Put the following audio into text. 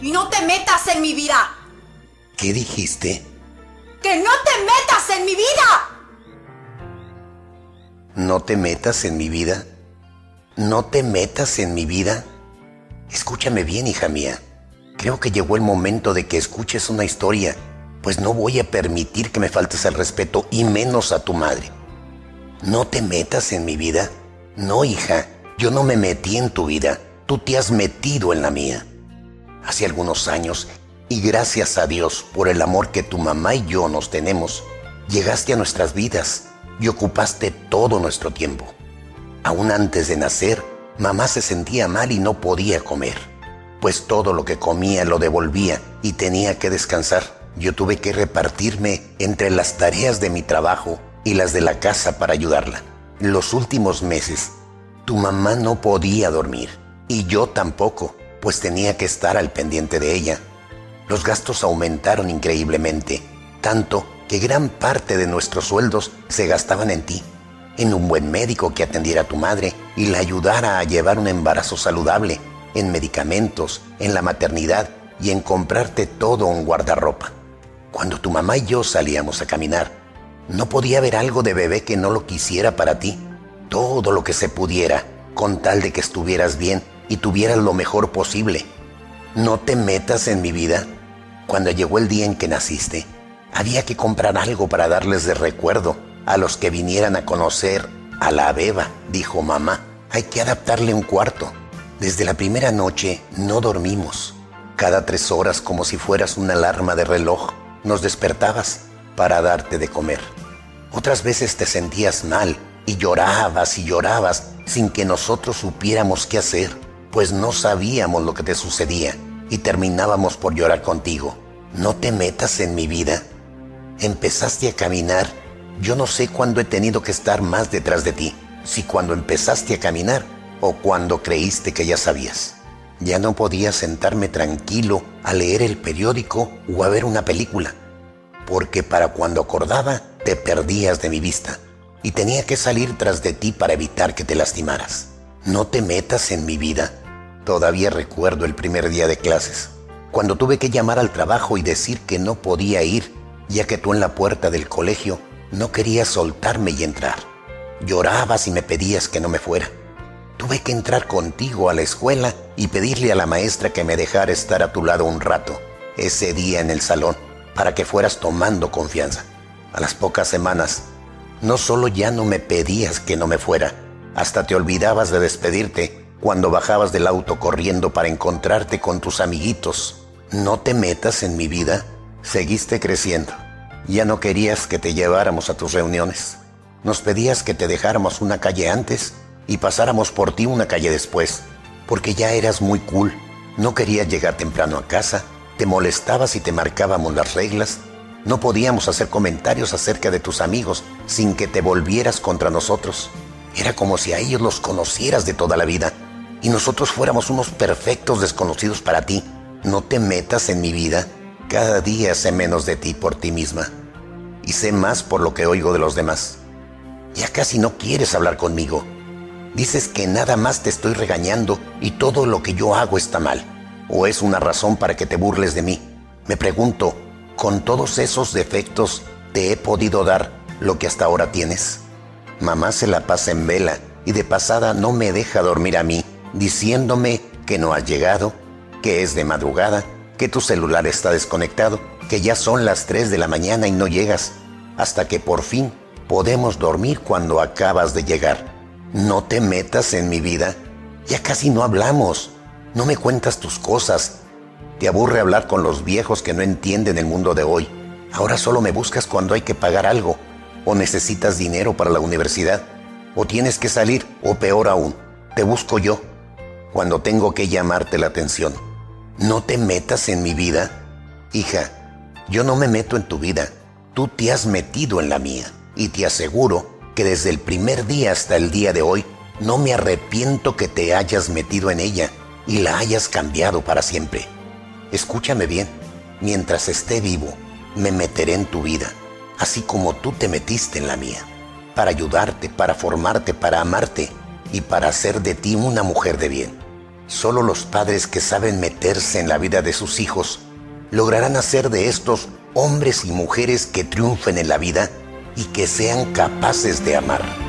Y no te metas en mi vida. ¿Qué dijiste? ¡Que no te metas en mi vida! ¿No te metas en mi vida? ¿No te metas en mi vida? Escúchame bien, hija mía. Creo que llegó el momento de que escuches una historia, pues no voy a permitir que me faltes el respeto y menos a tu madre. ¿No te metas en mi vida? No, hija, yo no me metí en tu vida, tú te has metido en la mía. Hace algunos años, y gracias a Dios por el amor que tu mamá y yo nos tenemos, llegaste a nuestras vidas y ocupaste todo nuestro tiempo. Aún antes de nacer, mamá se sentía mal y no podía comer, pues todo lo que comía lo devolvía y tenía que descansar. Yo tuve que repartirme entre las tareas de mi trabajo y las de la casa para ayudarla. Los últimos meses, tu mamá no podía dormir y yo tampoco, pues tenía que estar al pendiente de ella. Los gastos aumentaron increíblemente, tanto que gran parte de nuestros sueldos se gastaban en ti, en un buen médico que atendiera a tu madre y la ayudara a llevar un embarazo saludable, en medicamentos, en la maternidad y en comprarte todo un guardarropa. Cuando tu mamá y yo salíamos a caminar, no podía haber algo de bebé que no lo quisiera para ti. Todo lo que se pudiera, con tal de que estuvieras bien y tuvieras lo mejor posible. No te metas en mi vida. Cuando llegó el día en que naciste, había que comprar algo para darles de recuerdo a los que vinieran a conocer a la beba, dijo mamá. Hay que adaptarle un cuarto. Desde la primera noche no dormimos. Cada tres horas, como si fueras una alarma de reloj, nos despertabas para darte de comer. Otras veces te sentías mal y llorabas y llorabas sin que nosotros supiéramos qué hacer, pues no sabíamos lo que te sucedía y terminábamos por llorar contigo. No te metas en mi vida empezaste a caminar, yo no sé cuándo he tenido que estar más detrás de ti, si cuando empezaste a caminar o cuando creíste que ya sabías. Ya no podía sentarme tranquilo a leer el periódico o a ver una película, porque para cuando acordaba te perdías de mi vista y tenía que salir tras de ti para evitar que te lastimaras. No te metas en mi vida. Todavía recuerdo el primer día de clases, cuando tuve que llamar al trabajo y decir que no podía ir ya que tú en la puerta del colegio no querías soltarme y entrar. Llorabas y me pedías que no me fuera. Tuve que entrar contigo a la escuela y pedirle a la maestra que me dejara estar a tu lado un rato, ese día en el salón, para que fueras tomando confianza. A las pocas semanas, no solo ya no me pedías que no me fuera, hasta te olvidabas de despedirte cuando bajabas del auto corriendo para encontrarte con tus amiguitos. No te metas en mi vida Seguiste creciendo. Ya no querías que te lleváramos a tus reuniones. Nos pedías que te dejáramos una calle antes y pasáramos por ti una calle después, porque ya eras muy cool. No querías llegar temprano a casa, te molestabas y te marcábamos las reglas. No podíamos hacer comentarios acerca de tus amigos sin que te volvieras contra nosotros. Era como si a ellos los conocieras de toda la vida y nosotros fuéramos unos perfectos desconocidos para ti. No te metas en mi vida cada día sé menos de ti por ti misma y sé más por lo que oigo de los demás. Ya casi no quieres hablar conmigo. Dices que nada más te estoy regañando y todo lo que yo hago está mal. ¿O es una razón para que te burles de mí? Me pregunto, ¿con todos esos defectos te he podido dar lo que hasta ahora tienes? Mamá se la pasa en vela y de pasada no me deja dormir a mí, diciéndome que no has llegado, que es de madrugada que tu celular está desconectado, que ya son las 3 de la mañana y no llegas, hasta que por fin podemos dormir cuando acabas de llegar. No te metas en mi vida, ya casi no hablamos, no me cuentas tus cosas, te aburre hablar con los viejos que no entienden el mundo de hoy. Ahora solo me buscas cuando hay que pagar algo, o necesitas dinero para la universidad, o tienes que salir, o peor aún, te busco yo, cuando tengo que llamarte la atención. No te metas en mi vida. Hija, yo no me meto en tu vida. Tú te has metido en la mía. Y te aseguro que desde el primer día hasta el día de hoy, no me arrepiento que te hayas metido en ella y la hayas cambiado para siempre. Escúchame bien, mientras esté vivo, me meteré en tu vida, así como tú te metiste en la mía, para ayudarte, para formarte, para amarte y para hacer de ti una mujer de bien. Solo los padres que saben meterse en la vida de sus hijos lograrán hacer de estos hombres y mujeres que triunfen en la vida y que sean capaces de amar.